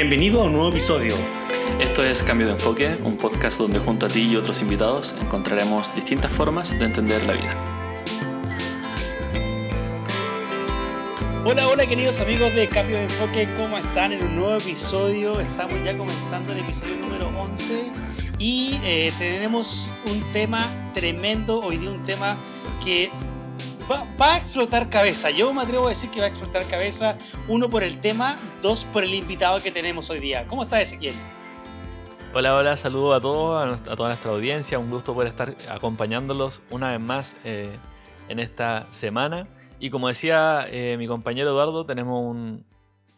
Bienvenido a un nuevo episodio. Esto es Cambio de Enfoque, un podcast donde junto a ti y otros invitados encontraremos distintas formas de entender la vida. Hola, hola queridos amigos de Cambio de Enfoque, ¿cómo están? En un nuevo episodio, estamos ya comenzando el episodio número 11 y eh, tenemos un tema tremendo, hoy día un tema que va, a explotar cabeza. Yo me atrevo a decir que va a explotar cabeza. Uno por el tema, dos por el invitado que tenemos hoy día. ¿Cómo está Ezequiel? Hola, hola, saludo a todos, a, toda nuestra audiencia. Un gusto poder estar acompañándolos una vez más eh, en esta semana. Y como decía eh, mi compañero Eduardo, tenemos un,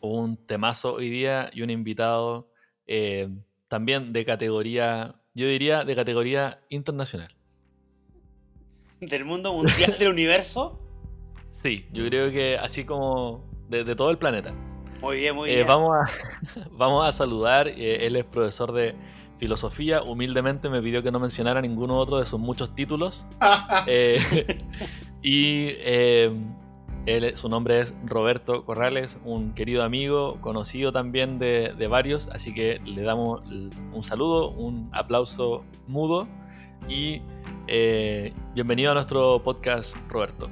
un, temazo hoy día y un invitado eh, también de categoría, yo diría de categoría internacional del mundo mundial del universo. Sí, yo creo que así como de, todo el planeta. Muy bien, muy eh, bien. Vamos a, vamos a saludar, eh, él es profesor de filosofía, humildemente me pidió que no mencionara ninguno otro de sus muchos títulos. Eh, y él, su nombre es Roberto Corrales, un querido amigo, conocido también de, de varios, así que le damos un saludo, un aplauso mudo y eh, bienvenido a nuestro podcast, Roberto.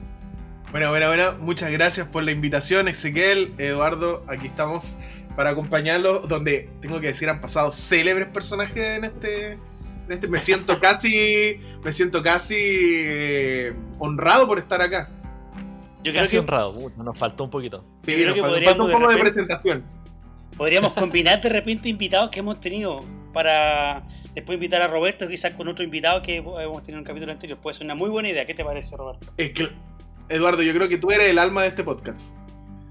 Bueno, bueno, bueno, muchas gracias por la invitación, Ezequiel, Eduardo, aquí estamos para acompañarlos, donde tengo que decir han pasado célebres personajes en este, en este me siento casi, me siento casi eh, honrado por estar acá. Yo creo casi que... honrado, nos faltó un poquito. Sí, creo que falta, un poco de, presentación. Podríamos combinar de repente invitados que hemos tenido para después invitar a Roberto, quizás con otro invitado que hemos tenido en un capítulo anterior. Puede ser una muy buena idea. ¿Qué te parece, Roberto? Eduardo, yo creo que tú eres el alma de este podcast.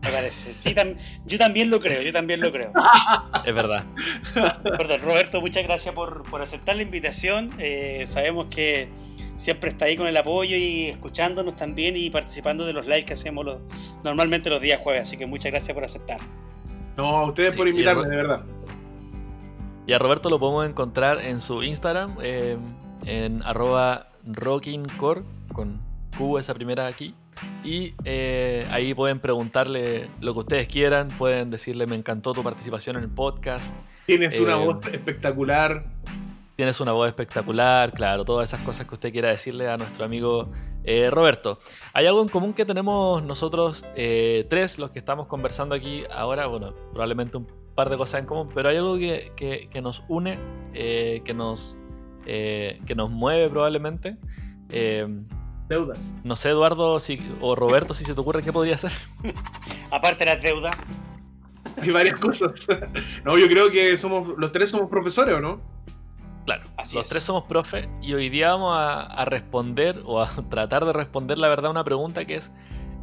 Me parece. Sí, yo también lo creo, yo también lo creo. es verdad. Perdón, Roberto, muchas gracias por, aceptar la invitación. Eh, sabemos que siempre está ahí con el apoyo y escuchándonos también y participando de los lives que hacemos normalmente los días jueves. Así que muchas gracias por aceptar. No, a ustedes por invitarme, de verdad. Y a Roberto lo podemos encontrar en su Instagram, eh, en arroba rockingcore, con Q esa primera aquí. Y eh, ahí pueden preguntarle lo que ustedes quieran, pueden decirle me encantó tu participación en el podcast. Tienes una eh, voz espectacular. Tienes una voz espectacular, claro, todas esas cosas que usted quiera decirle a nuestro amigo Roberto. Hay algo en común que tenemos nosotros tres, los que estamos conversando aquí ahora, bueno, probablemente un par de cosas en común, pero hay algo que, que, nos une, eh, que, nos, eh, que nos mueve probablemente. Eh, deudas. No sé, Eduardo si, o Roberto, si se te ocurre qué podría ser. Aparte de las deudas. Hay varias cosas. no, yo creo que somos los tres somos profesores, ¿o no? Claro, los tres somos profe y hoy día vamos a, a, responder o a tratar de responder la verdad una pregunta que es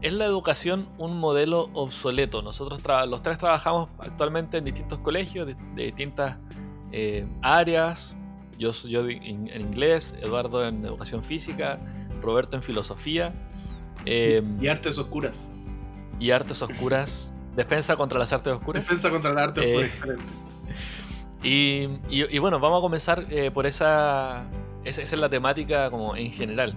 ¿Es la educación un modelo obsoleto? Nosotros los tres trabajamos actualmente en distintos colegios, de, distintas eh, áreas. Yo, yo en, inglés, Eduardo en educación física, Roberto en filosofía. Em, y artes oscuras. Y artes oscuras. Defensa contra las artes oscuras. Defensa contra las artes eh, oscuras. Y, y, bueno, vamos a comenzar eh, por esa, esa, esa. es la temática como en general.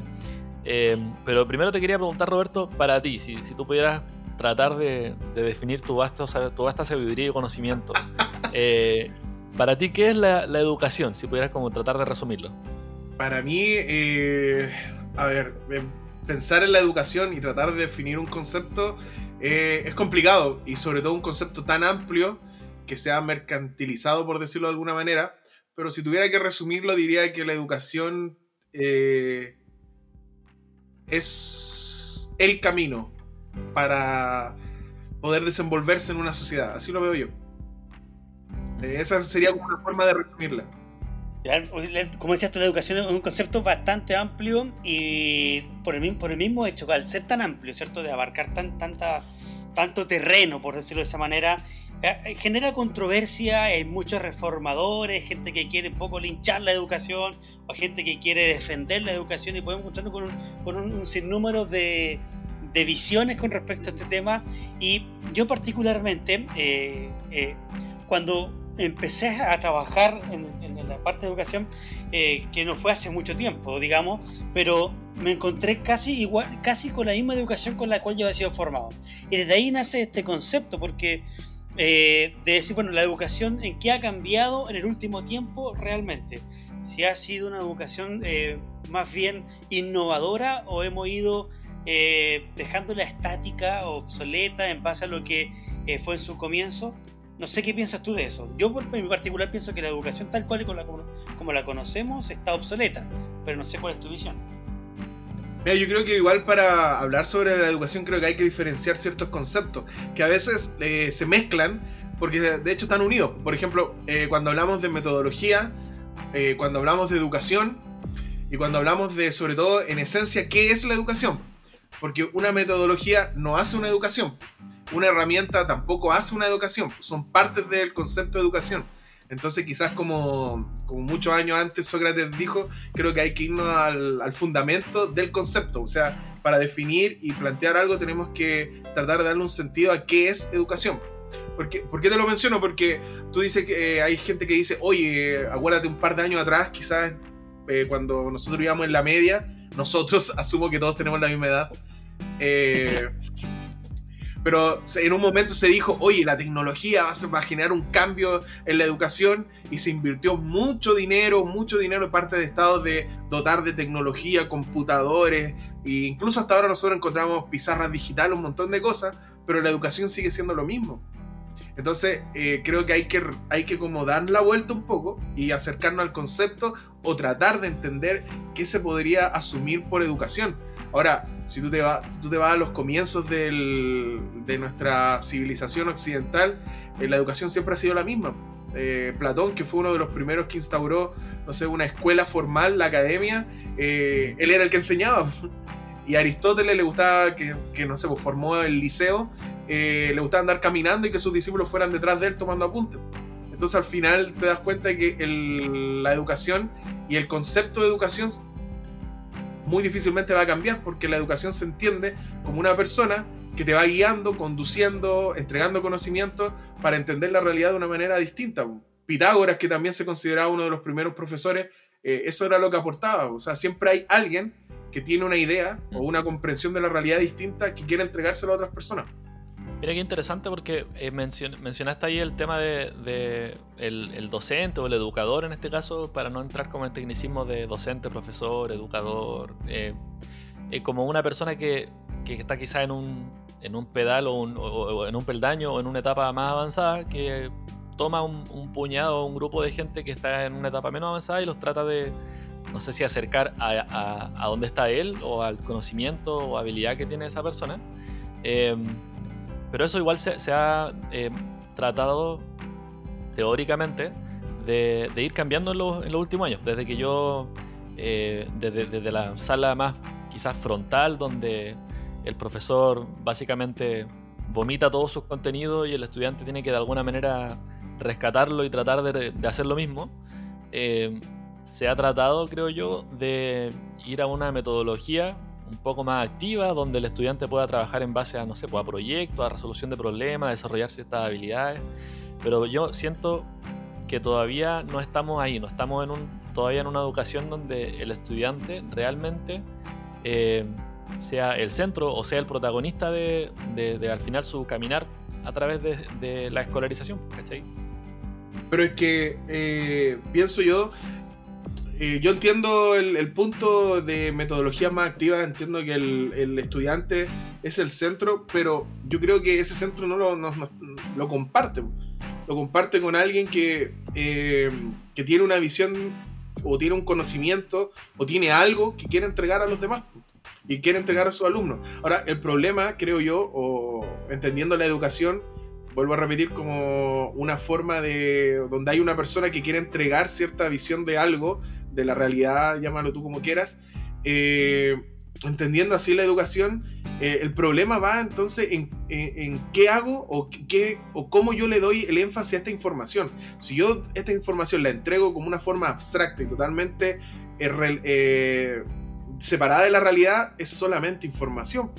Em, pero primero te quería preguntar, Roberto, para ti, si, si tú pudieras tratar de, definir tu, vasto, tu vasta sabiduría y conocimiento, eh, para ti, ¿qué es la, educación? Si pudieras como tratar de resumirlo. Para mí, eh, a ver, pensar en la educación y tratar de definir un concepto eh, es complicado y sobre todo un concepto tan amplio que sea mercantilizado, por decirlo de alguna manera. Pero si tuviera que resumirlo, diría que la educación es el camino para poder desenvolverse en una sociedad. Así lo veo yo. Eh, esa sería una forma de resumirla. Como decías tú, la educación es un concepto bastante amplio y por el, por el mismo hecho, al ser tan amplio, ¿cierto? De abarcar tan, tanta, tanto terreno, por decirlo de esa manera, eh, eh, genera controversia, hay muchos reformadores, gente que quiere un poco linchar la educación, o gente que quiere defender la educación, y podemos encontrarnos con un, con un, sinnúmero de, de, visiones con respecto a este tema. Y yo particularmente, eh, cuando empecé a trabajar en, la parte de educación, que no fue hace mucho tiempo, digamos, pero me encontré casi igual, casi con la misma educación con la cual yo había sido formado. Y desde ahí nace este concepto, porque eh, de decir, bueno, la educación en qué ha cambiado en el último tiempo realmente. Si ha sido una educación eh, más bien innovadora o hemos ido eh, dejando la estática obsoleta en base a lo que fue en su comienzo. No sé qué piensas tú de eso. Yo en mi particular pienso que la educación tal cual y como la conocemos está obsoleta, pero no sé cuál es tu visión. Mira, yo creo que igual para hablar sobre la educación creo que hay que diferenciar ciertos conceptos que a veces eh, se mezclan porque de hecho están unidos. Por ejemplo, eh, cuando hablamos de metodología, eh, cuando hablamos de educación y cuando hablamos de, sobre todo, en esencia, ¿qué es la educación? Porque una metodología no hace una educación, una herramienta tampoco hace una educación, son partes del concepto de educación. Entonces quizás como, como muchos años antes Sócrates dijo, creo que hay que irnos al, fundamento del concepto. O sea, para definir y plantear algo tenemos que tratar de darle un sentido a qué es educación. ¿Por qué, ¿Por qué te lo menciono? Porque tú dices que eh, hay gente que dice, oye, acuérdate un par de años atrás, quizás eh, cuando nosotros íbamos en la media, nosotros, asumo que todos tenemos la misma edad, eh, pero en un momento se dijo, oye, la tecnología va a generar un cambio en la educación y se invirtió mucho dinero, mucho dinero de parte de Estados de dotar de tecnología, computadores, e incluso hasta ahora nosotros encontramos pizarras digitales, un montón de cosas, pero la educación sigue siendo lo mismo. Entonces, eh, creo que hay, que hay que como dar la vuelta un poco y acercarnos al concepto o tratar de entender qué se podría asumir por educación. Ahora, si tú te, vas, tú te vas a los comienzos del, de nuestra civilización occidental, eh, la educación siempre ha sido la misma. Eh, Platón, que fue uno de los primeros que instauró, no sé, una escuela formal, la academia, eh, él era el que enseñaba. Y a Aristóteles le gustaba que, que no sé, pues formó el liceo, le gustaba andar caminando y que sus discípulos fueran detrás de él tomando apuntes. Entonces al final te das cuenta de que la educación y el concepto de educación muy difícilmente va a cambiar porque la educación se entiende como una persona que te va guiando, conduciendo, entregando conocimientos para entender la realidad de una manera distinta. Pitágoras, que también se consideraba uno de los primeros profesores, eh, eso era lo que aportaba. O sea, siempre hay alguien que tiene una idea o una comprensión de la realidad distinta que quiere entregárselo a otras personas. Mira qué interesante porque eh, mencionaste ahí el tema de, el, docente o el educador en este caso, para no entrar como en tecnicismo de docente, profesor, educador, eh, eh, como una persona que, está quizá en un, en un pedal o, en un peldaño o en una etapa más avanzada, que toma un, puñado o un grupo de gente que está en una etapa menos avanzada y los trata de, no sé si acercar a, a, a dónde está él o al conocimiento o habilidad que tiene esa persona. Pero eso igual se, ha eh, tratado teóricamente de, ir cambiando en los, últimos años. Desde que yo, eh, desde, la sala más quizás frontal, donde el profesor básicamente vomita todos sus contenidos y el estudiante tiene que de alguna manera rescatarlo y tratar de, hacer lo mismo, eh, se ha tratado, creo yo, de ir a una metodología un poco más activa, donde el estudiante pueda trabajar en base a, no sé, pues, a proyectos, a resolución de problemas, a desarrollar ciertas habilidades. Pero yo siento que todavía no estamos ahí, no estamos en un, todavía en una educación donde el estudiante realmente eh, sea el centro o sea el protagonista de, al final su caminar a través de, la escolarización, ¿cachai? Pero es que eh, pienso yo eh, yo entiendo el, punto de metodología más activa, entiendo que el, estudiante es el centro, pero yo creo que ese centro no lo, lo comparte. Lo comparte con alguien que, eh, que tiene una visión o tiene un conocimiento o tiene algo que quiere entregar a los demás y quiere entregar a sus alumnos. Ahora, el problema, creo yo, o entendiendo la educación, vuelvo a repetir, como una forma de donde hay una persona que quiere entregar cierta visión de algo de la realidad, llámalo tú como quieras, eh, entendiendo así la educación, eh, el problema va entonces en, qué hago o, qué, o cómo yo le doy el énfasis a esta información. Si yo esta información la entrego como una forma abstracta y totalmente eh, separada de la realidad, es solamente información.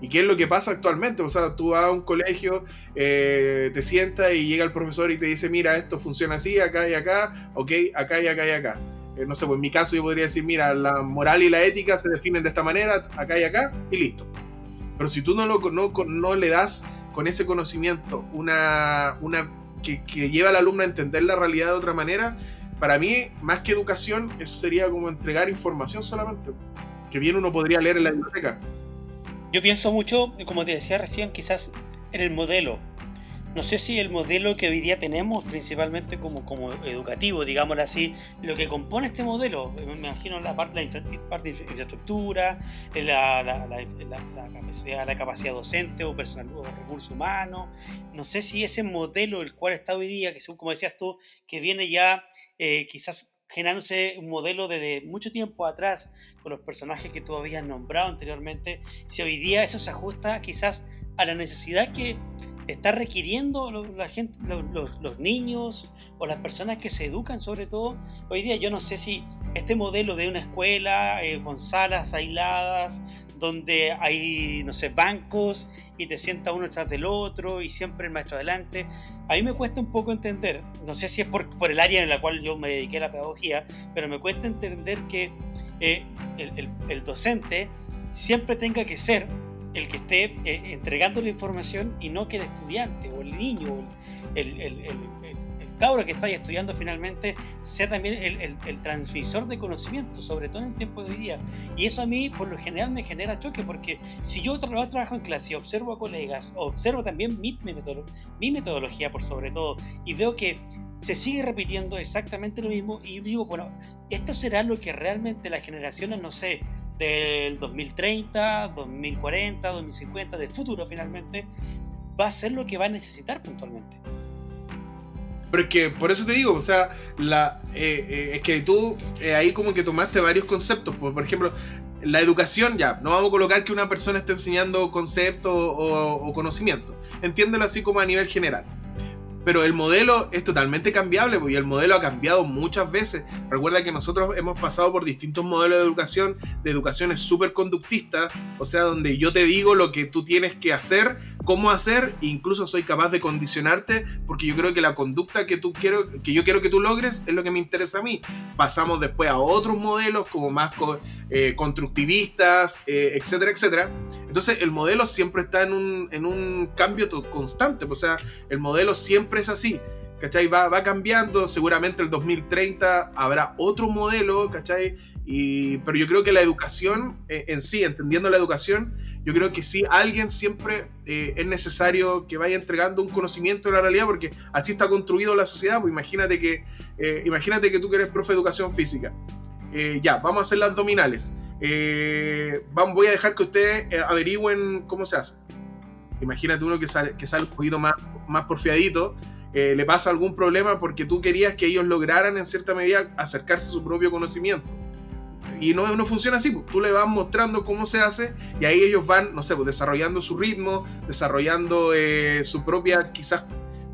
¿Y qué es lo que pasa actualmente? O sea, tú vas a un colegio, te sientas y llega el profesor y te dice, mira, esto funciona así, acá y acá, ok, acá y acá y acá. Eh, no sé, pues en mi caso yo podría decir, mira, la moral y la ética se definen de esta manera, acá y acá, y listo. Pero si tú no, lo, no, no le das con ese conocimiento, una, una que, que lleva al alumno a entender la realidad de otra manera, para mí, más que educación, eso sería como entregar información solamente, que bien uno podría leer en la biblioteca. Yo pienso mucho, como te decía recién, quizás en el modelo. No sé si el modelo que hoy día tenemos, principalmente como, como educativo, digámoslo así, lo que compone este modelo, me imagino la parte, la parte de infraestructura, la, la, la, capacidad, la capacidad docente o personal o recursos humanos, no sé si ese modelo el cual está hoy día, que según como decías tú, que viene ya eh, quizás generándose un modelo desde mucho tiempo atrás con los personajes que tú habías nombrado anteriormente, si hoy día eso se ajusta quizás a la necesidad que está requiriendo la gente, los, niños o las personas que se educan sobre todo. Hoy día yo no sé si este modelo de una escuela eh, con salas aisladas, donde hay, no sé, bancos y te sienta uno detrás del otro y siempre el maestro adelante, a mí me cuesta un poco entender, no sé si es por, por el área en la cual yo me dediqué a la pedagogía, pero me cuesta entender que eh, el, el docente siempre tenga que ser el que esté eh, entregando la información y no que el estudiante o el niño o el, cabro que está estudiando finalmente sea también el, transmisor de conocimiento, sobre todo en el tiempo de hoy día. Y eso a mí por lo general me genera choque porque si yo trabajo en clase observo a colegas, observo también mi, mi metodología por sobre todo y veo que se sigue repitiendo exactamente lo mismo y digo, bueno, esto será lo que realmente las generaciones, no sé, del 2030, 2040, 2050, del futuro finalmente, va a ser lo que va a necesitar puntualmente. Porque por eso te digo, o sea, la, eh, eh, es que tú eh, ahí como que tomaste varios conceptos. Por, por ejemplo, la educación, ya, no vamos a colocar que una persona esté enseñando conceptos o, o conocimiento. Entiéndelo así como a nivel general. Pero el modelo es totalmente cambiable pues, y el modelo ha cambiado muchas veces. Recuerda que nosotros hemos pasado por distintos modelos de educación, de educaciones súper conductistas, o sea, donde yo te digo lo que tú tienes que hacer, cómo hacer, e incluso soy capaz de condicionarte, porque yo creo que la conducta que, tú quiero, que yo quiero que tú logres es lo que me interesa a mí. Pasamos después a otros modelos como más eh, constructivistas, eh, etcétera, etcétera. Entonces el modelo siempre está en un, en un cambio constante, o sea, el modelo siempre es así. ¿Cachai? Va, va cambiando, seguramente el 2030 habrá otro modelo, ¿cachai? Y, pero yo creo que la educación eh, en sí, entendiendo la educación, yo creo que sí, alguien siempre eh, es necesario que vaya entregando un conocimiento de la realidad, porque así está construido la sociedad. Pues imagínate que, eh, imagínate que tú que eres profe de educación física. ya, vamos a hacer las abdominales. vamos, voy a dejar que ustedes averigüen cómo se hace. Imagínate uno que sale, que sale un poquito más, más porfiadito eh, le pasa algún problema porque tú querías que ellos lograran en cierta medida acercarse a su propio conocimiento. Y no, no funciona así, pues. tú le vas mostrando cómo se hace y ahí ellos van, no sé, pues, desarrollando su ritmo, desarrollando eh, su propia quizás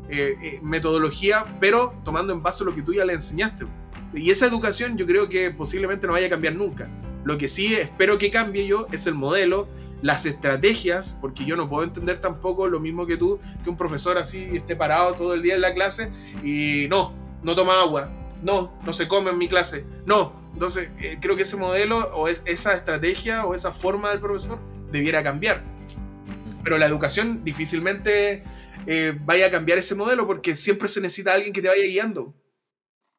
eh, metodología, pero tomando en base lo que tú ya le enseñaste. Y esa educación yo creo que posiblemente no vaya a cambiar nunca. Lo que sí espero que cambie yo es el modelo las estrategias, porque yo no puedo entender tampoco lo mismo que tú, que un profesor así esté parado todo el día en la clase y no, no toma agua, no, no se come en mi clase, no. Entonces, eh, creo que ese modelo o esa estrategia o esa forma del profesor debiera cambiar. Pero la educación difícilmente eh, vaya a cambiar ese modelo porque siempre se necesita alguien que te vaya guiando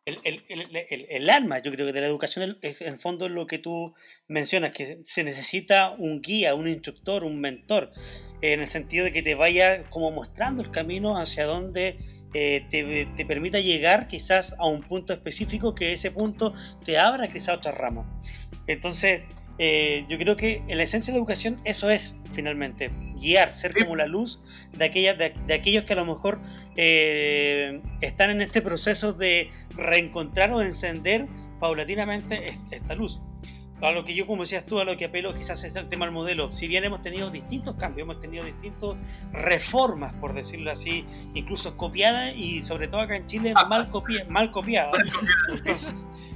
el, el, el, el, alma, yo creo que de la educación, en fondo es lo que tú mencionas, que se necesita un guía, un instructor, un mentor, en el sentido de que te vaya como mostrando el camino hacia donde eh, te, te, permita llegar quizás a un punto específico, que ese punto te abra quizás otra rama. Entonces, eh, yo creo que en la esencia de la educación eso es finalmente, guiar, ser como la luz de, aquellas, de, aquellos que a lo mejor eh, están en este proceso de reencontrar o encender paulatinamente esta luz. A lo que yo, como decías tú, a lo que apelo quizás es el tema del modelo. Si bien hemos tenido distintos cambios, hemos tenido distintas reformas, por decirlo así, incluso copiadas y sobre todo acá en Chile mal, copia, mal copiadas.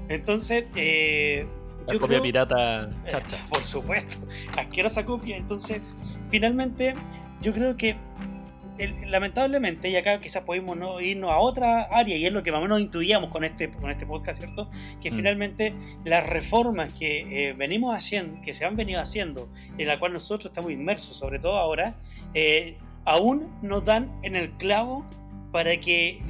Entonces, eh, la copia pirata eh, chacha. por supuesto, asquerosa copia. Entonces, finalmente, yo creo que lamentablemente, y acá quizás podemos ¿no? irnos a otra área, y es lo que más o menos intuíamos con este, con este podcast, ¿cierto? Que mm. finalmente las reformas que eh, venimos haciendo, que se han venido haciendo, en la cual nosotros estamos inmersos, sobre todo ahora, eh, aún no dan en el clavo para que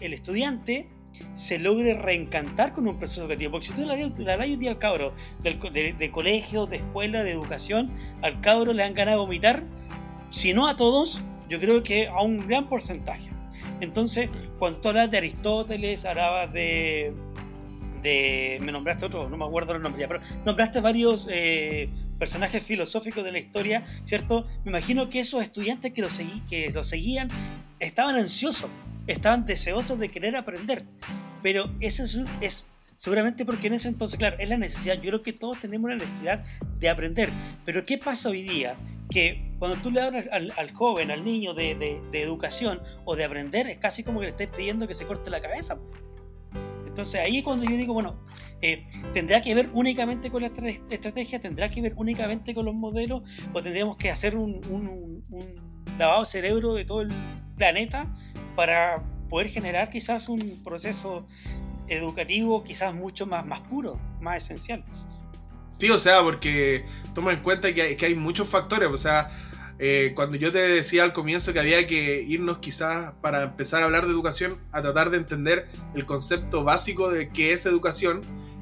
el estudiante se logre reencantar con un proceso educativo. Porque si tú le das un día al cabro de, colegio, de escuela, de educación, al cabro le han ganado a vomitar, si no a todos, yo creo que a un gran porcentaje. Entonces, cuando tú hablas de Aristóteles, hablabas de, de. Me nombraste otro, no me acuerdo el nombre ya, pero nombraste varios eh, personajes filosóficos de la historia, ¿cierto? Me imagino que esos estudiantes que lo, que lo seguían estaban ansiosos estaban deseosos de querer aprender. Pero eso es, seguramente porque en ese entonces, claro, es la necesidad. Yo creo que todos tenemos la necesidad de aprender. Pero ¿qué pasa hoy día? Que cuando tú le hablas al, joven, al niño de, educación o de aprender, es casi como que le estés pidiendo que se corte la cabeza. Entonces ahí es cuando yo digo, bueno, eh, ¿tendrá que ver únicamente con la estrategia? ¿Tendrá que ver únicamente con los modelos? ¿O tendríamos que hacer un lavado cerebro de todo el planeta para poder generar quizás un proceso educativo quizás mucho más, más puro, más esencial. Sí, o sea, porque toma en cuenta que hay, que hay muchos factores, o sea, eh, cuando yo te decía al comienzo que había que irnos quizás para empezar a hablar de educación, a tratar de entender el concepto básico de qué es educación,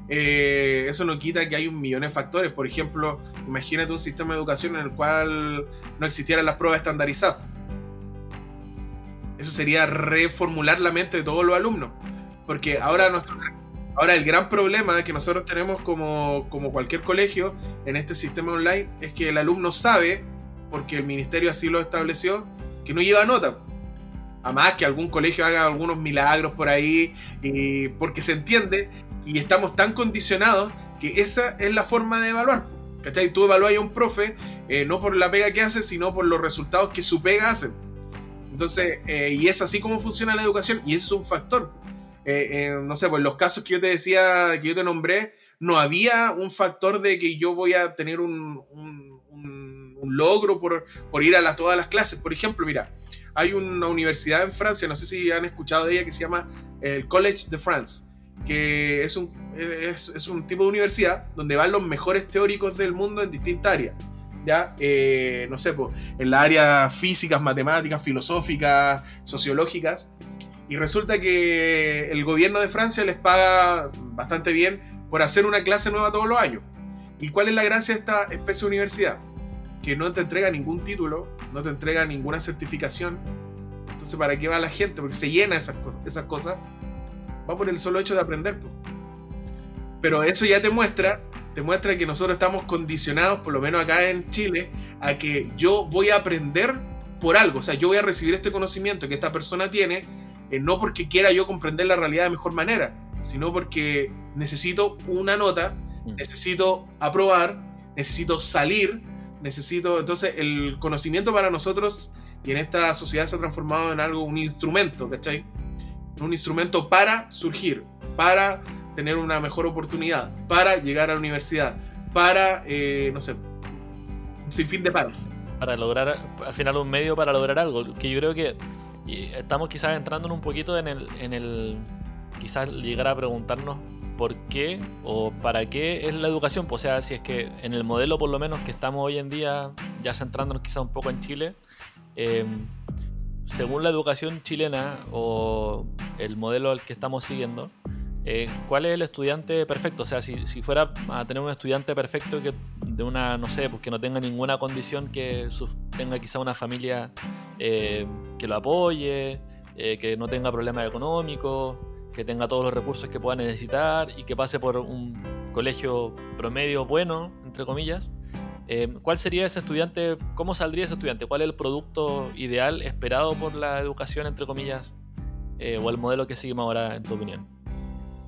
eh, eso no quita que hay un millón de factores. Por ejemplo, imagínate un sistema de educación en el cual no existieran las pruebas estandarizadas eso sería reformular la mente de todos los alumnos. Porque ahora, ahora el gran problema que nosotros tenemos como, como cualquier colegio en este sistema online es que el alumno sabe, porque el ministerio así lo estableció, que no lleva nota. A más que algún colegio haga algunos milagros por ahí, y porque se entiende y estamos tan condicionados que esa es la forma de evaluar. ¿Cachai? Tú evalúas a un profe eh, no por la pega que hace, sino por los resultados que su pega hace. Entonces, eh, y es así como funciona la educación, y ese es un factor. Eh, eh, no sé, pues los casos que yo te decía, que yo te nombré, no había un factor de que yo voy a tener un, logro por, ir a todas las clases. Por ejemplo, mira, hay una universidad en Francia, no sé si han escuchado de ella, que se llama el College de France, que es un, es un tipo de universidad donde van los mejores teóricos del mundo en distintas áreas. ¿ya? Eh, no sé, pues, en la área físicas, matemáticas, filosóficas, sociológicas. Y resulta que el gobierno de Francia les paga bastante bien por hacer una clase nueva todos los años. ¿Y cuál es la gracia de esta especie de universidad? Que no te entrega ningún título, no te entrega ninguna certificación. Entonces, ¿para qué va la gente? Porque se llena esas cosas. Esas cosas. Va por el solo hecho de aprender. Pero eso ya te muestra muestra que nosotros estamos condicionados, por lo menos acá en Chile, a que yo voy a aprender por algo. O sea, yo voy a recibir este conocimiento que esta persona tiene, eh, no porque quiera yo comprender la realidad de mejor manera, sino porque necesito una nota, mm. necesito aprobar, necesito salir, necesito. Entonces, el conocimiento para nosotros y en esta sociedad se ha transformado en algo, un instrumento, ¿cachai? Un instrumento para surgir, para tener una mejor oportunidad, para llegar a la universidad, para, eh, no sé, un sinfín de pares. Para lograr, al final, un medio para lograr algo, que yo creo que estamos quizás entrando en un poquito en el, en el quizás llegar a preguntarnos por qué o para qué es la educación. Pues, o sea, si es que en el modelo por lo menos que estamos hoy en día, ya centrándonos quizás un poco en Chile, eh, según la educación chilena o el modelo al que estamos siguiendo, eh, ¿cuál es el estudiante perfecto? O sea, si, fuera a tener un estudiante perfecto que de una, no sé, pues que no tenga ninguna condición, que tenga quizá una familia eh, que lo apoye, eh, que no tenga problemas económicos, que tenga todos los recursos que pueda necesitar y que pase por un colegio promedio bueno, entre comillas. ¿Cuál sería ese estudiante? ¿Cómo saldría ese estudiante? ¿Cuál es el producto ideal esperado por la educación, entre comillas? ¿O el modelo que seguimos ahora, en tu opinión?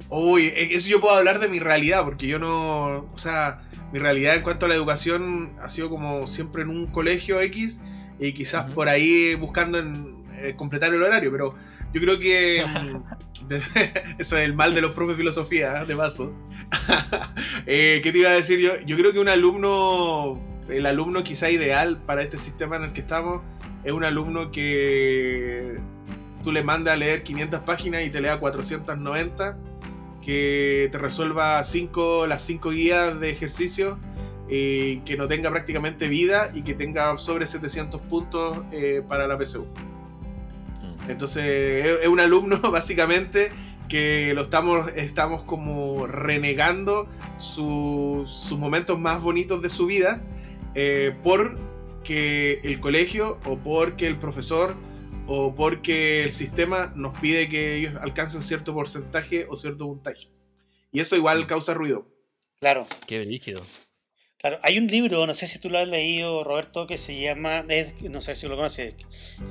Uy, e, eso yo puedo hablar de mi realidad, porque yo no. O sea, mi realidad en cuanto a la educación ha sido como siempre en un colegio X y quizás por ahí buscando en, eh, completar el horario, pero yo creo que. Mm, eso es el mal de los profes de filosofía, ¿eh? de paso. eh, ¿Qué te iba a decir yo? Yo creo que un alumno, el alumno quizá ideal para este sistema en el que estamos, es un alumno que tú le mandas a leer 500 páginas y te lea 490 que te resuelva cinco, las cinco guías de ejercicio eh, que no tenga prácticamente vida y que tenga sobre 700 puntos eh, para la PSU. Entonces es, un alumno básicamente que lo estamos, estamos como renegando sus momentos más bonitos de su vida eh, porque el colegio o porque el profesor o porque el sistema nos pide que ellos alcancen cierto porcentaje o cierto puntaje. Y eso igual causa ruido. Claro. Qué rígido. Claro, hay un libro, no sé si tú lo has leído, Roberto, que se llama, no sé si lo conoces,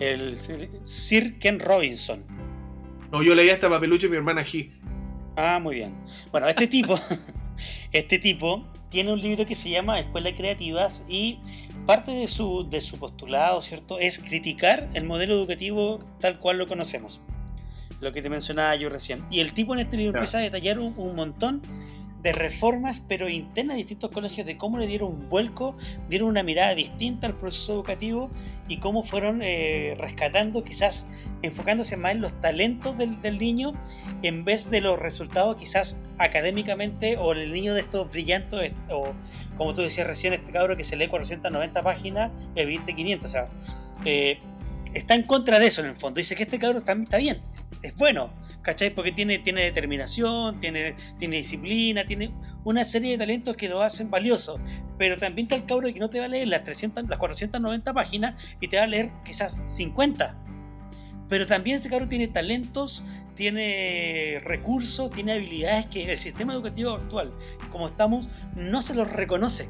el Sir Ken Robinson. No, yo leí hasta Papelucho y mi hermana G. Ah, muy bien. Bueno, este tipo, este tipo tiene un libro que se llama Escuelas Creativas y parte de su, de su postulado, ¿cierto?, es criticar el modelo educativo tal cual lo conocemos. Lo que te mencionaba yo recién. Y el tipo en este libro empieza a detallar un montón de reformas, pero internas de distintos colegios, de cómo le dieron un vuelco, dieron una mirada distinta al proceso educativo y cómo fueron eh, rescatando, quizás enfocándose más en los talentos del, del, niño en vez de los resultados quizás académicamente o el niño de estos brillantes o como tú decías recién, este cabro que se lee 490 páginas, el 20 500, o sea, eh, está en contra de eso en el fondo, dice que este cabro está, está bien, es bueno, ¿cachai? Porque tiene, tiene determinación, tiene, tiene disciplina, tiene una serie de talentos que lo hacen valioso. Pero también está el cabro que no te va a leer las, 300, las 490 páginas y te va a leer quizás 50. Pero también ese cabro tiene talentos, tiene recursos, tiene habilidades que el sistema educativo actual, como estamos, no se los reconoce.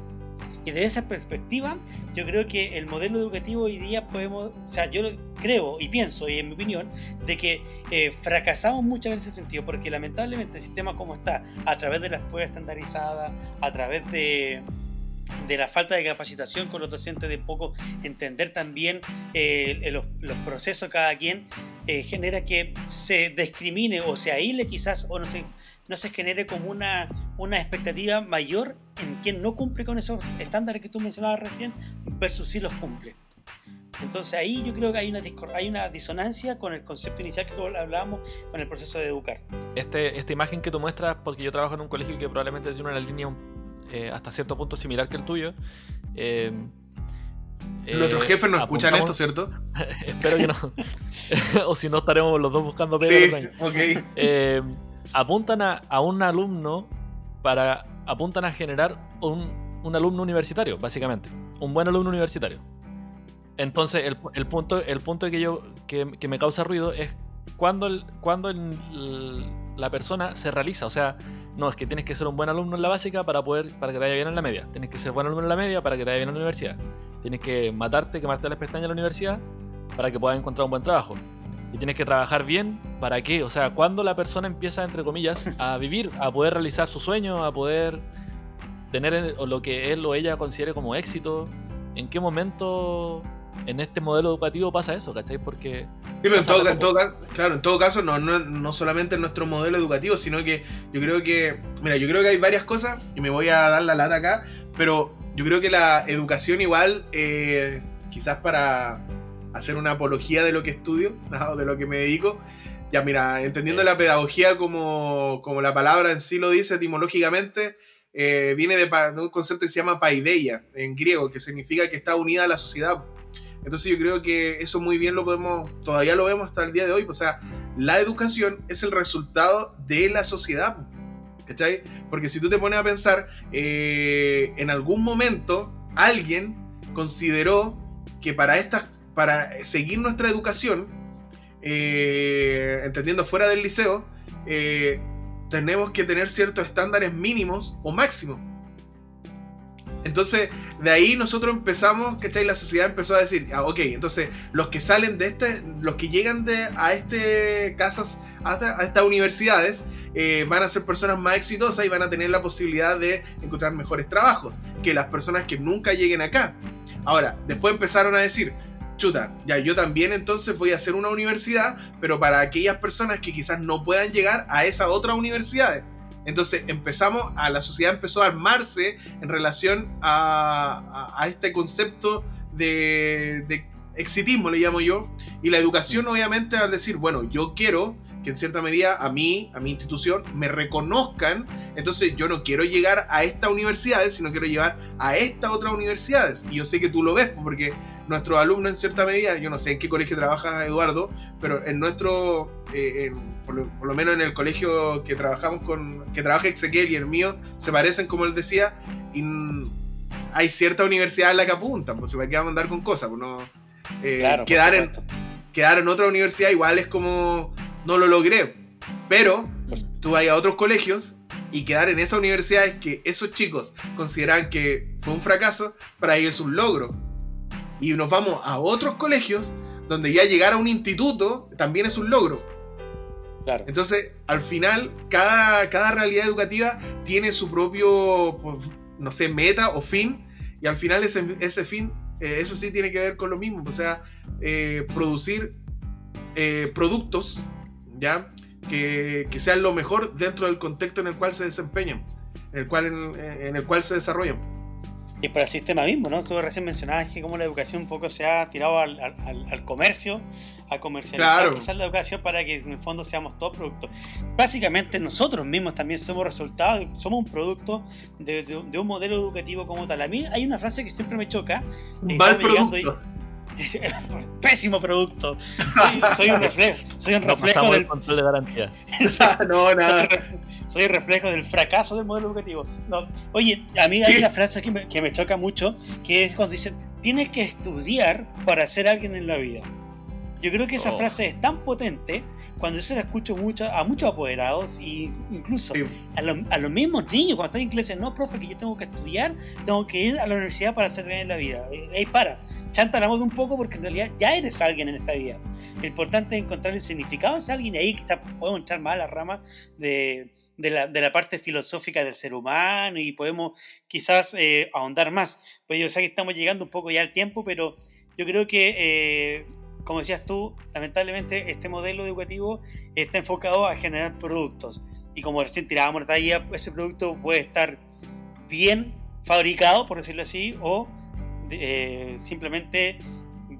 Y desde esa perspectiva, yo creo que el modelo educativo hoy día podemos, o sea, yo creo y pienso, y en mi opinión, de que eh, fracasamos muchas veces en ese sentido, porque lamentablemente el sistema como está, a través de las pruebas estandarizadas, a través de, de la falta de capacitación con los docentes, de poco entender también eh, los, los, procesos cada quien, eh, genera que se discrimine o se aíle quizás o no se no se genere como una, una expectativa mayor en quien no cumple con esos estándares que tú mencionabas recién versus si los cumple. Entonces ahí yo creo que hay una, hay una disonancia con el concepto inicial que hablábamos con el proceso de educar. Este, esta imagen que tú muestras, porque yo trabajo en un colegio que probablemente tiene una línea eh, hasta cierto punto similar que el tuyo. Eh, Nuestros eh, jefes no escuchan esto, ¿cierto? espero que no. o si no, estaremos los dos buscando pedos. Sí, ok. Apuntan a, un alumno para. apuntan a generar un, un, alumno universitario, básicamente. Un buen alumno universitario. Entonces, el, el punto, el punto que yo. Que, me causa ruido es cuando, el, cuando la persona se realiza. O sea, no, es que tienes que ser un buen alumno en la básica para poder. para que te vaya bien en la media. Tienes que ser buen alumno en la media para que te vaya bien en la universidad. Tienes que matarte, quemarte las pestañas en la universidad para que puedas encontrar un buen trabajo y tienes que trabajar bien, ¿para qué? O sea, cuando la persona empieza, entre comillas, a vivir, a poder realizar su sueño, a poder tener lo que él o ella considere como éxito, ¿en qué momento en este modelo educativo pasa eso, ¿cachai? Porque... Sí, pero en todo, claro, en todo caso, no, no, no, solamente en nuestro modelo educativo, sino que yo creo que, mira, yo creo que hay varias cosas, y me voy a dar la lata acá, pero yo creo que la educación igual, eh, quizás para hacer una apología de lo que estudio, o de lo que me dedico. Ya, mira, entendiendo la pedagogía como, como la palabra en sí lo dice etimológicamente, eh, viene de, un concepto que se llama paideia en griego, que significa que está unida a la sociedad. Entonces yo creo que eso muy bien lo podemos, todavía lo vemos hasta el día de hoy. O sea, la educación es el resultado de la sociedad. ¿Cachai? Porque si tú te pones a pensar, eh, en algún momento alguien consideró que para estas para seguir nuestra educación, eh, entendiendo fuera del liceo, eh, tenemos que tener ciertos estándares mínimos o máximos. Entonces, de ahí nosotros empezamos, ¿cachai? La sociedad empezó a decir, ah, ok, entonces los que salen de este, los que llegan de, a este casas, a, estas universidades, eh, van a ser personas más exitosas y van a tener la posibilidad de encontrar mejores trabajos que las personas que nunca lleguen acá. Ahora, después empezaron a decir, chuta, ya yo también entonces voy a hacer una universidad, pero para aquellas personas que quizás no puedan llegar a esa otra universidad. Entonces empezamos, a la sociedad empezó a armarse en relación a, este concepto de, exitismo, le llamo yo, y la educación obviamente al decir, bueno, yo quiero que en cierta medida a mí, a mi institución, me reconozcan. Entonces yo no quiero llegar a estas universidades, sino quiero llevar a estas otras universidades. Y yo sé que tú lo ves, porque nuestros alumnos en cierta medida, yo no sé en qué colegio trabaja Eduardo, pero en nuestro, eh, por, lo, menos en el colegio que trabajamos con, que trabaja Ezequiel y el mío, se parecen, como él decía, y hay cierta universidad en la que apuntan, pues se va a mandar con cosas, pues no, eh, quedar, en, quedar en otra universidad igual es como no lo logré. Pero tú vas a otros colegios y quedar en esa universidad es que esos chicos consideran que fue un fracaso, para ellos es un logro. Y nos vamos a otros colegios donde ya llegar a un instituto también es un logro. Claro. Entonces, al final, cada, cada realidad educativa tiene su propio, pues, no sé, meta o fin. Y al final ese, ese fin, eh, eso sí tiene que ver con lo mismo. O sea, eh, producir eh, productos ¿ya? Que, sean lo mejor dentro del contexto en el cual se desempeñan, en el cual, en, el cual se desarrollan. Y para el sistema mismo, ¿no? Tú recién mencionabas que como la educación un poco se ha tirado al, comercio, a comercializar quizás la educación para que en el fondo seamos todos productos. Básicamente nosotros mismos también somos resultados, somos un producto de, un modelo educativo como tal. A mí hay una frase que siempre me choca. Mal producto. Pésimo producto. Soy, un reflejo, soy un reflejo del control de garantía. no, nada. Soy, reflejo del fracaso del modelo educativo. No. Oye, a mí hay una frase que me, que me choca mucho, que es cuando dicen, tienes que estudiar para ser alguien en la vida. Yo creo que esa oh. frase es tan potente cuando yo se la escucho mucho, a muchos apoderados e incluso a, los mismos niños cuando están en clase, no, profe, que yo tengo que estudiar, tengo que ir a la universidad para ser bien en la vida. Ey, para, chanta la moda un poco porque en realidad ya eres alguien en esta vida. Lo importante es encontrar el significado de ese alguien y ahí quizás podemos entrar más a la rama de, de, la, de la, parte filosófica del ser humano y podemos quizás eh, ahondar más. Pues yo sé que estamos llegando un poco ya al tiempo, pero yo creo que... Eh, como decías tú, lamentablemente este modelo educativo está enfocado a generar productos. Y como recién tirábamos la talla, ese producto puede estar bien fabricado, por decirlo así, o eh, simplemente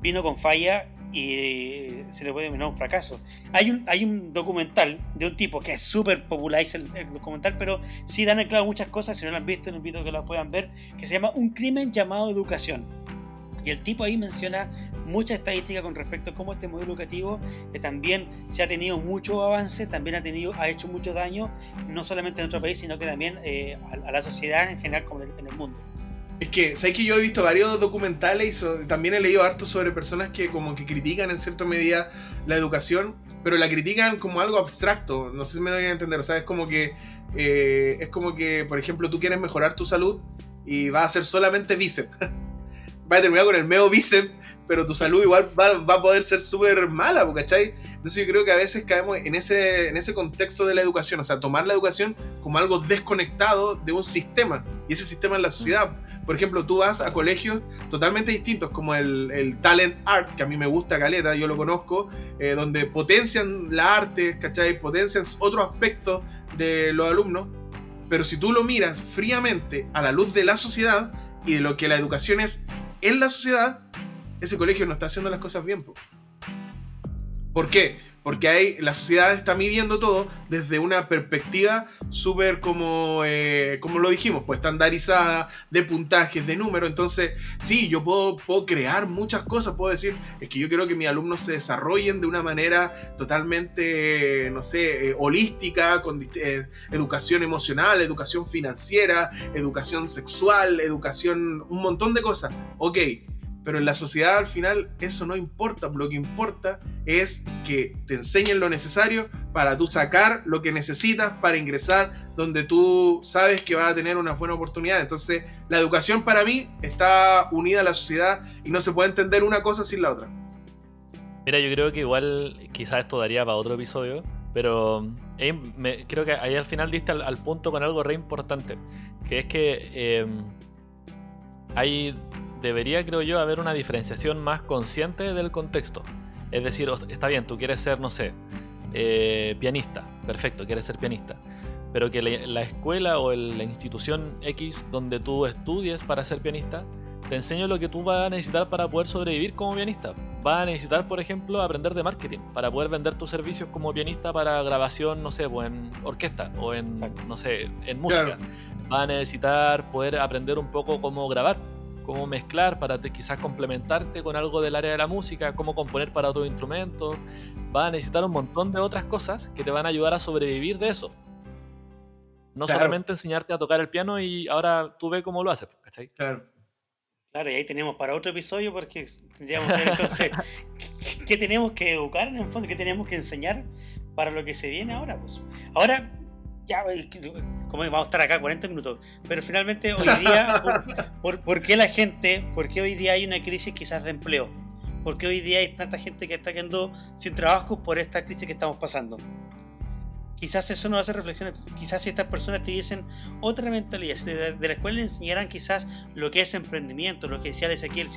vino con falla y se le puede denominar un fracaso. Hay un, hay un documental de un tipo que es súper popular el, el, documental, pero sí dan en claro muchas cosas, si no lo han visto, invito a que lo puedan ver, que se llama Un crimen llamado educación y el tipo ahí menciona mucha estadística con respecto a cómo este modelo educativo que también se ha tenido mucho avance, también ha, tenido, ha hecho mucho daño, no solamente en nuestro país, sino que también eh, a, la sociedad en general como en el, mundo. Es que, ¿sabes que yo he visto varios documentales y también he leído harto sobre personas que como que critican en cierta medida la educación, pero la critican como algo abstracto, no sé si me doy a entender, o sea, es como que, eh, es como que, por ejemplo, tú quieres mejorar tu salud y vas a hacer solamente bíceps. va a terminar con el medio bíceps, pero tu salud igual va, a poder ser súper mala, ¿cachai? Entonces yo creo que a veces caemos en ese, en ese contexto de la educación, o sea, tomar la educación como algo desconectado de un sistema, y ese sistema es la sociedad. Por ejemplo, tú vas a colegios totalmente distintos, como el, Talent Art, que a mí me gusta Caleta, yo lo conozco, eh, donde potencian la arte, ¿cachai? Potencian otros aspectos de los alumnos, pero si tú lo miras fríamente a la luz de la sociedad y de lo que la educación es en la sociedad, ese colegio no está haciendo las cosas bien. ¿Por qué? Porque hay, la sociedad está midiendo todo desde una perspectiva súper como, eh, como lo dijimos, pues estandarizada, de puntajes, de números. Entonces, sí, yo puedo, puedo crear muchas cosas, puedo decir, es que yo quiero que mis alumnos se desarrollen de una manera totalmente, no sé, eh, holística, con eh, educación emocional, educación financiera, educación sexual, educación, un montón de cosas. Ok, pero en la sociedad al final eso no importa, lo que importa es que te enseñen lo necesario para tú sacar lo que necesitas para ingresar donde tú sabes que vas a tener una buena oportunidad. Entonces la educación para mí está unida a la sociedad y no se puede entender una cosa sin la otra. Mira, yo creo que igual quizás esto daría para otro episodio, pero me, creo que ahí al final diste al, punto con algo re importante, que es que eh, hay debería, creo yo, haber una diferenciación más consciente del contexto. Es decir, está bien, tú quieres ser, no sé, eh, pianista, perfecto, quieres ser pianista, pero que la, escuela o la institución X donde tú estudies para ser pianista, te enseño lo que tú vas a necesitar para poder sobrevivir como pianista. va a necesitar, por ejemplo, aprender de marketing para poder vender tus servicios como pianista para grabación, no sé, pues en orquesta o en, no sé, en música. Va a necesitar poder aprender un poco cómo grabar, cómo mezclar para quizás complementarte con algo del área de la música, cómo componer para otros instrumentos. Va a necesitar un montón de otras cosas que te van a ayudar a sobrevivir de eso. No solamente enseñarte a tocar el piano y ahora tú ve cómo lo haces, ¿cachai? Claro. Claro, y ahí tenemos para otro episodio porque tendríamos que entonces, ¿qué tenemos que educar en el fondo? ¿Qué tenemos que enseñar para lo que se viene ahora? Pues ahora, ya, como vamos a estar acá 40 minutos, pero finalmente hoy día, ¿por, qué la gente, por qué hoy día hay una crisis quizás de empleo? ¿Por qué hoy día hay tanta gente que está quedando sin trabajo por esta crisis que estamos pasando? quizás eso nos hace reflexionar. Quizás si estas personas te dicen otra mentalidad, de, la escuela le enseñarán quizás lo que es emprendimiento, lo que decía Ezequiel,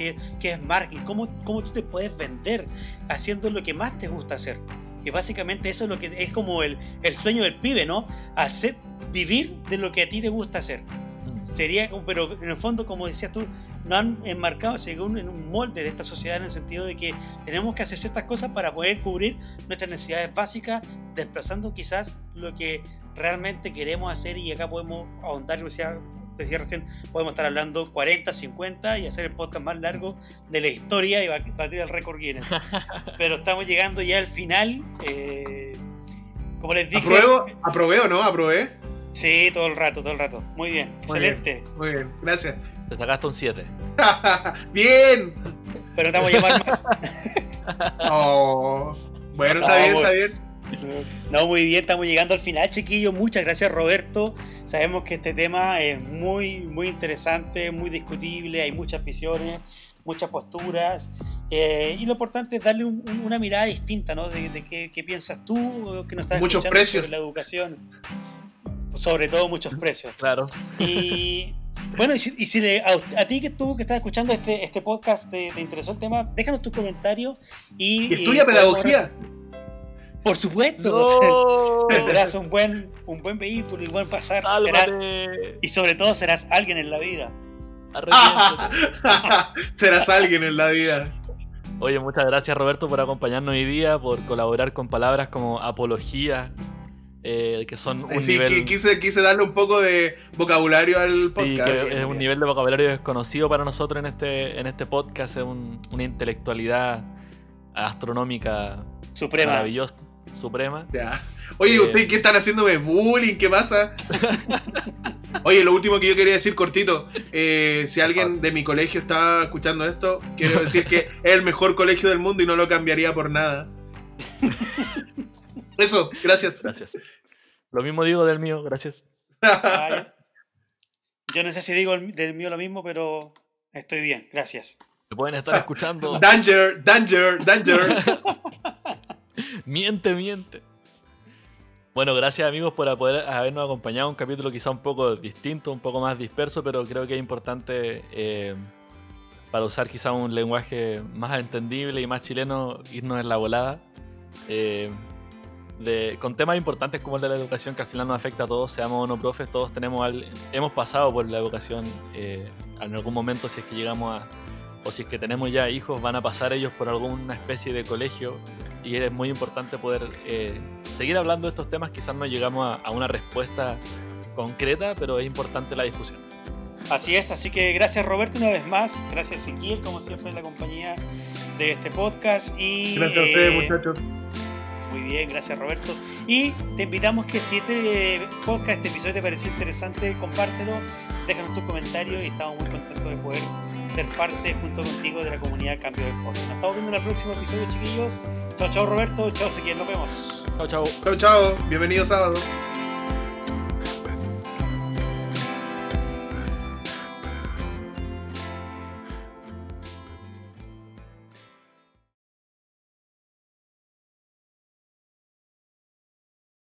que es marketing, cómo, cómo tú te puedes vender haciendo lo que más te gusta hacer. Que básicamente eso es lo que es como el, el sueño del pibe, ¿no? Hacer vivir de lo que a ti te gusta hacer sería como, pero en el fondo, como decías tú, no han enmarcado según en un molde de esta sociedad en el sentido de que tenemos que hacer ciertas cosas para poder cubrir nuestras necesidades básicas, desplazando quizás lo que realmente queremos hacer y acá podemos ahondar, decía, decía recién, podemos estar hablando 40, 50 y hacer el podcast más largo de la historia y batir el récord Guinness. Pero estamos llegando ya al final. Eh, como les dije. ¿Apruebo? ¿Aprobé o no? ¿Aprobé? Sí, todo el rato, todo el rato. Muy bien, excelente. muy bien, gracias. Te sacaste un 7. ¡Bien! Pero te vamos a llamar más. oh. Bueno, está bien, está bien. No, muy bien, estamos llegando al final, chiquillos. Muchas gracias, Roberto. Sabemos que este tema es muy, muy interesante, muy discutible, hay muchas visiones, muchas posturas. Eh, y lo importante es darle una mirada distinta, ¿no? De, qué, piensas tú, que nos estás Muchos precios. sobre la educación sobre todo muchos precios. Claro. Y bueno, y si, a, ti que tú que estás escuchando este, este podcast te, interesó el tema, déjanos tu comentario y... estudia pedagogía. Por supuesto, tendrás un buen, un buen vehículo y buen pasar. y sobre todo serás alguien en la vida. serás alguien en la vida. Oye, muchas gracias Roberto por acompañarnos hoy día, por colaborar con palabras como apología, eh, que son un sí, quise, quise darle un poco de vocabulario al podcast. es un nivel de vocabulario desconocido para nosotros en este, en este podcast, es una intelectualidad astronómica suprema. maravillosa, suprema. Oye, eh, ¿ustedes qué están haciéndome bullying? ¿Qué pasa? Oye, lo último que yo quería decir cortito, eh, si alguien de mi colegio está escuchando esto, quiero decir que es el mejor colegio del mundo y no lo cambiaría por nada. Eso, gracias. Gracias. Lo mismo digo del mío, gracias. yo no sé si digo del mío lo mismo, pero estoy bien, gracias. Me pueden estar escuchando. danger, danger, danger. miente, miente. Bueno, gracias amigos por habernos acompañado. Un capítulo quizá un poco distinto, un poco más disperso, pero creo que es importante eh, para usar quizá un lenguaje más entendible y más chileno, irnos en la volada. Eh, con temas importantes como el de la educación que al final nos afecta a todos, seamos o no profes, todos tenemos hemos pasado por la educación eh, en algún momento si es que llegamos a, o si es que tenemos ya hijos, van a pasar ellos por alguna especie de colegio y es muy importante poder eh, seguir hablando de estos temas, quizás no llegamos a, una respuesta concreta, pero es importante la discusión. Así es, así que gracias Roberto una vez más, gracias Ezequiel como siempre en la compañía de este podcast y... Gracias a ustedes eh, muchachos muy bien, gracias Roberto. Y te invitamos que si este podcast, este episodio te pareció interesante, compártelo, déjanos tus comentarios y estamos muy contentos de poder ser parte junto contigo de la comunidad Cambio de Forma. Nos estamos viendo en el próximo episodio, chiquillos. Chao, chao Roberto, chao Ezequiel, nos vemos. Chao, chao. Chao, chao. Bienvenido sábado.